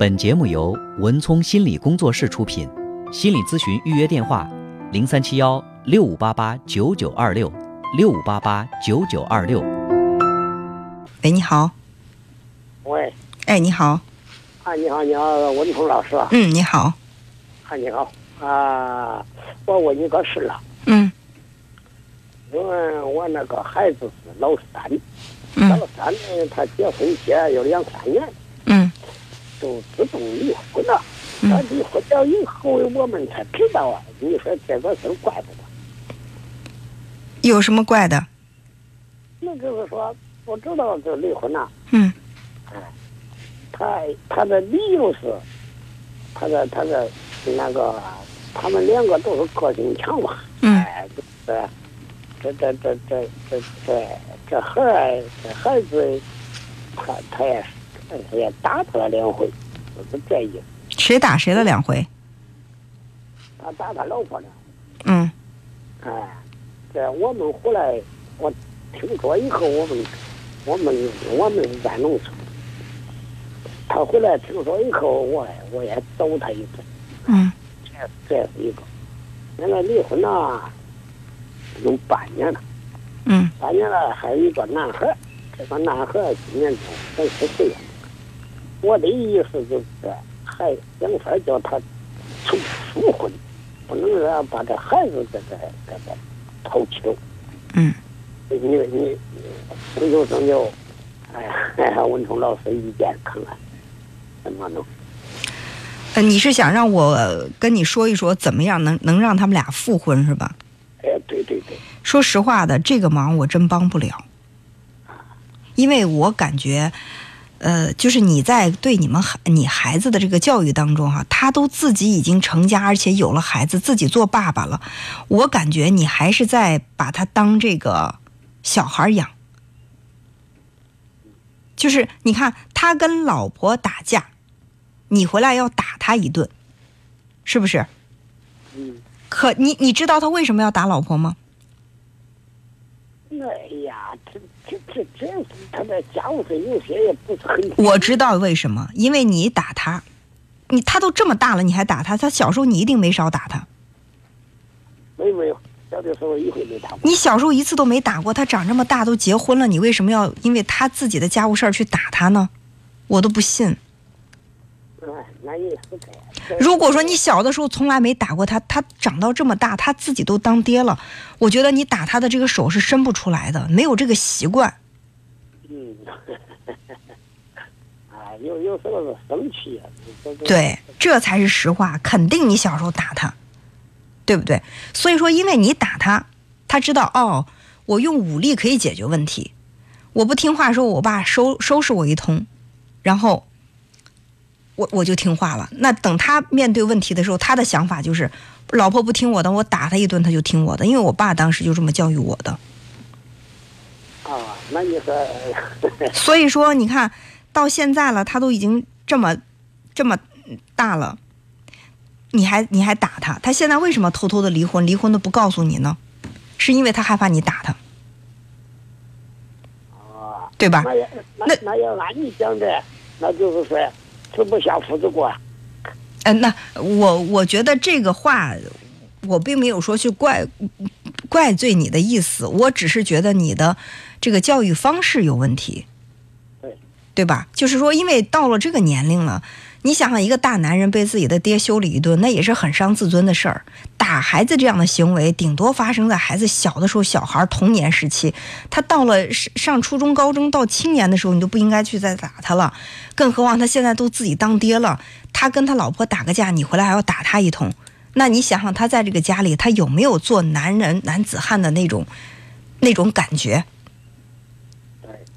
本节目由文聪心理工作室出品，心理咨询预约电话：零三七幺六五八八九九二六六五八八九九二六。喂，你好。喂，哎，你好。啊，你好，你好，文聪老师。嗯，你好。啊，你好。啊，我问你个事啊。嗯。因为我那个孩子是老三，嗯老三呢，他结婚结有两三年，嗯就自动离婚了。嗯他离婚了以后，我们才知道啊。你说这个事儿怪不怪？有什么怪的？那就是说，不知道就离婚了。嗯他他的理由是，他的他的那个，他们两个都是个性强嘛。嗯哎，这这这这这这这这孩儿这孩子，他他也他也打他了两回，就是这意思。谁打谁了两回？他打他老婆了，嗯哎，这我们回来，我听说以后，我们我们我们是在农村，他回来听说以后，我我也揍他一顿。嗯这这是一个。现在离婚了，有半年了，嗯半年了，还有一个男孩，这个男孩今年才三十岁了。我的意思就是，孩想法叫他从复婚，不能让把这孩子这个这个抛弃了。嗯你你你，征求征求，哎呀，哎呀，文聪老师意见看看怎么弄？呃，你是想让我跟你说一说，怎么样能能让他们俩复婚是吧？哎，对对对，说实话的，这个忙我真帮不了，因为我感觉，呃，就是你在对你们孩你孩子的这个教育当中哈、他都自己已经成家，而且有了孩子，自己做爸爸了，我感觉你还是在把他当这个小孩养。就是你看他跟老婆打架，你回来要打他一顿，是不是？嗯。可你你知道他为什么要打老婆吗？哎呀，这这这他的家务事，有些也不是很。我知道为什么，因为你打他，你他都这么大了，你还打他，他小时候你一定没少打他。没有没有，小的时候一回没打过。你小时候一次都没打过，他长这么大都结婚了，你为什么要因为他自己的家务事儿去打他呢？我都不信。如果说你小的时候从来没打过他，他长到这么大，他自己都当爹了，我觉得你打他的这个手是伸不出来的，没有这个习惯。嗯，啊，有有时候是生气啊。这这对，这才是实话，肯定你小时候打他，对不对？所以说，因为你打他，他知道哦，我用武力可以解决问题，我不听话，说我爸收收拾我一通，然后我我就听话了。那等他面对问题的时候，他的想法就是，老婆不听我的，我打他一顿，他就听我的，因为我爸当时就这么教育我的。啊，那你说 所以说，你看到现在了，他都已经这么这么大了，你还你还打他？他现在为什么偷偷的离婚？离婚都不告诉你呢？是因为他害怕你打他，啊，对吧？那那要按你讲的，那就是说吃不下父子锅。嗯、那我我觉得这个话，我并没有说去怪怪罪你的意思，我只是觉得你的这个教育方式有问题，对对吧？就是说，因为到了这个年龄了，你想想，一个大男人被自己的爹修理一顿，那也是很伤自尊的事儿。打孩子这样的行为，顶多发生在孩子小的时候，小孩童年时期。他到了上上初中、高中到青年的时候，你都不应该去再打他了。更何况他现在都自己当爹了，他跟他老婆打个架，你回来还要打他一通，那你想想，他在这个家里，他有没有做男人男子汉的那种那种感觉？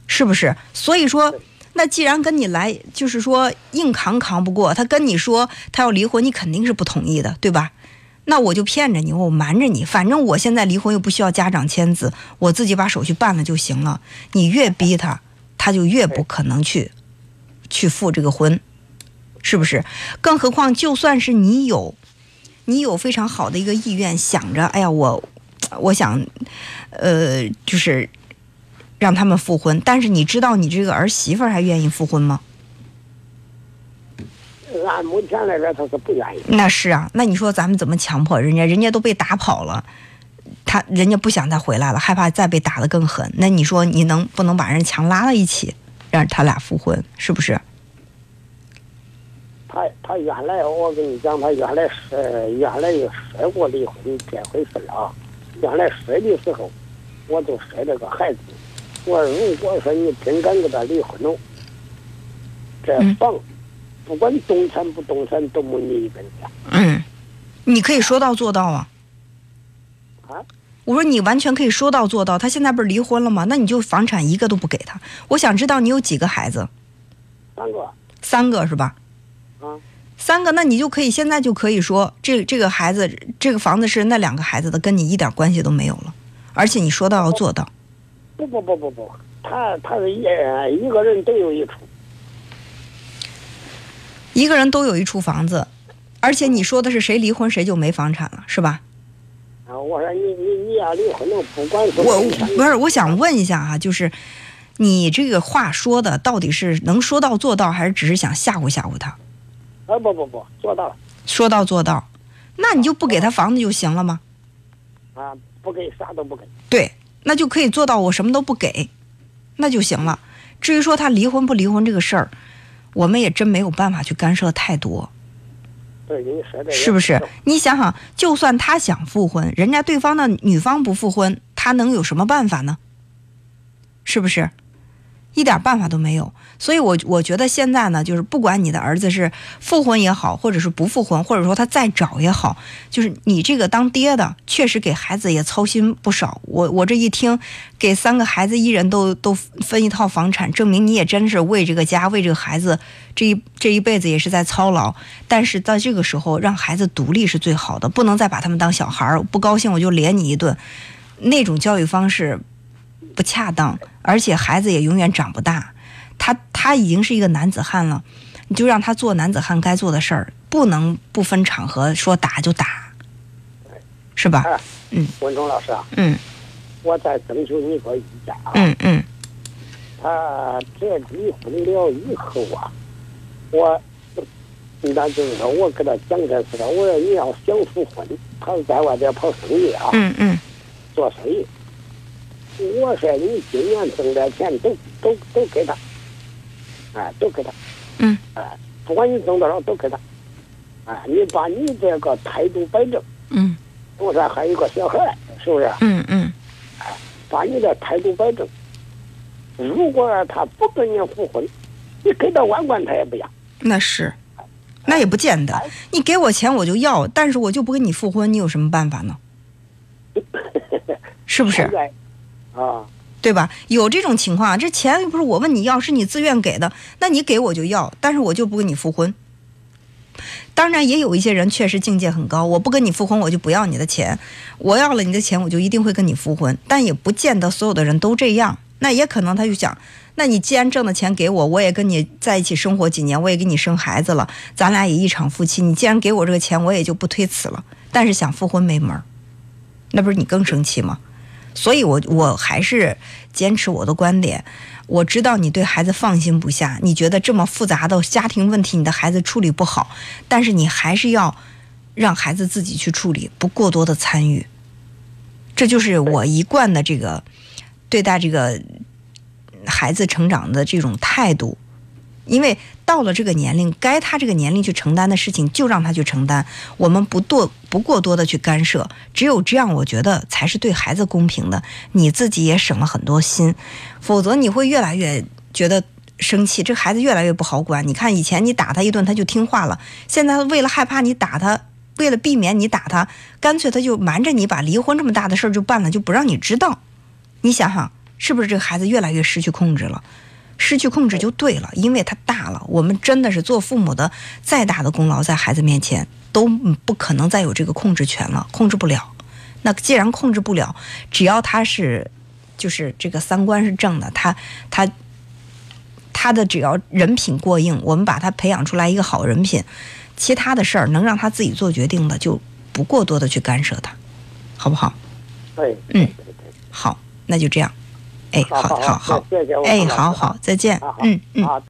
是不是？所以说，那既然跟你来，就是说硬扛扛不过，他跟你说他要离婚，你肯定是不同意的，对吧？那我就骗着你，我瞒着你，反正我现在离婚又不需要家长签字，我自己把手续办了就行了。你越逼他，他就越不可能去去复这个婚，是不是？更何况，就算是你有你有非常好的一个意愿，想着，哎呀，我我想，呃，就是让他们复婚，但是你知道你这个儿媳妇儿还愿意复婚吗？按目前来说，他是不愿意。那是啊，那你说咱们怎么强迫人家？人家都被打跑了，他人家不想再回来了，害怕再被打得更狠。那你说你能不能把人强拉到一起，让他俩复婚？是不是？他他原来我跟你讲，他原来是原来也说过离婚这回事啊。原来说的时候，我就说这个孩子，我如果说你真敢跟他离婚了，这嗯房不管动产不动产都没你一分钱嗯，你可以说到做到啊。啊。我说你完全可以说到做到。他现在不是离婚了吗？那你就房产一个都不给他。我想知道你有几个孩子？三个三个是吧？啊，三个，那你就可以现在就可以说，这这个孩子，这个房子是那两个孩子的，跟你一点关系都没有了。而且你说到要做到，不不不不不，他他是一一个人都有一处，一个人都有一处房子，而且你说的是谁离婚谁就没房产了，是吧？啊，我说你你你要离婚了，不管是我不是，我想问一下哈、就是你这个话说的到底是能说到做到，还是只是想吓唬吓唬他？啊不不不做到了说到做到，那你就不给他房子就行了吗？啊，不给啥都不给。对，那就可以做到我什么都不给，那就行了。至于说他离婚不离婚这个事儿，我们也真没有办法去干涉太多，是不是？你想想，就算他想复婚，人家对方的女方不复婚，他能有什么办法呢？是不是？一点办法都没有。所以我我觉得现在呢，就是不管你的儿子是复婚也好，或者是不复婚，或者说他再找也好，就是你这个当爹的，确实给孩子也操心不少。我我这一听，给三个孩子一人都都分一套房产，证明你也真是为这个家、为这个孩子这一这一辈子也是在操劳。但是在这个时候，让孩子独立是最好的，不能再把他们当小孩儿，不高兴我就连你一顿，那种教育方式不恰当，而且孩子也永远长不大。他他已经是一个男子汉了，你就让他做男子汉该做的事儿，不能不分场合说打就打，是吧？哎，嗯，文忠老师啊，嗯我再征求你个意见啊。嗯嗯他这离婚了以后啊，我，那就是说我给他讲这事了。我说你要想复婚，他是在外边跑生意啊，嗯嗯做生意。我说你今年挣的钱都都都给他，啊，都给他，嗯，啊，不管你挣多少都给他，啊，你把你这个态度摆正。嗯我说还有个小孩，是不是？嗯嗯把你的态度摆正。如果他不跟你复婚，你给他万贯他也不要。那是，那也不见得。你给我钱我就要，但是我就不跟你复婚，你有什么办法呢？是不是？啊，对吧？有这种情况，这钱不是我问你要，是你自愿给的，那你给我就要，但是我就不跟你复婚。当然，也有一些人确实境界很高，我不跟你复婚，我就不要你的钱；我要了你的钱，我就一定会跟你复婚。但也不见得所有的人都这样。那也可能他就想，那你既然挣的钱给我，我也跟你在一起生活几年，我也给你生孩子了，咱俩也一场夫妻。你既然给我这个钱，我也就不推辞了。但是想复婚没门儿，那不是你更生气吗？所以我我还是坚持我的观点。我知道你对孩子放心不下，你觉得这么复杂的家庭问题，你的孩子处理不好，但是你还是要让孩子自己去处理，不过多的参与。这就是我一贯的这个对待这个孩子成长的这种态度。因为到了这个年龄，该他这个年龄去承担的事情，就让他去承担，我们不多不过多的去干涉，只有这样，我觉得才是对孩子公平的，你自己也省了很多心，否则你会越来越觉得生气，这孩子越来越不好管。你看以前你打他一顿他就听话了，现在为了害怕你打他，为了避免你打他，干脆他就瞒着你把离婚这么大的事儿就办了，就不让你知道。你想想，是不是这个孩子越来越失去控制了？失去控制就对了，因为他大了。我们真的是做父母的，再大的功劳在孩子面前都不可能再有这个控制权了，控制不了。那既然控制不了，只要他是，就是这个三观是正的，他他他的只要人品过硬，我们把他培养出来一个好人品，其他的事儿能让他自己做决定的，就不过多的去干涉他，好不好？对，嗯好，那就这样。哎，好好，好好，谢谢我哎，好好，再见。嗯嗯。啊。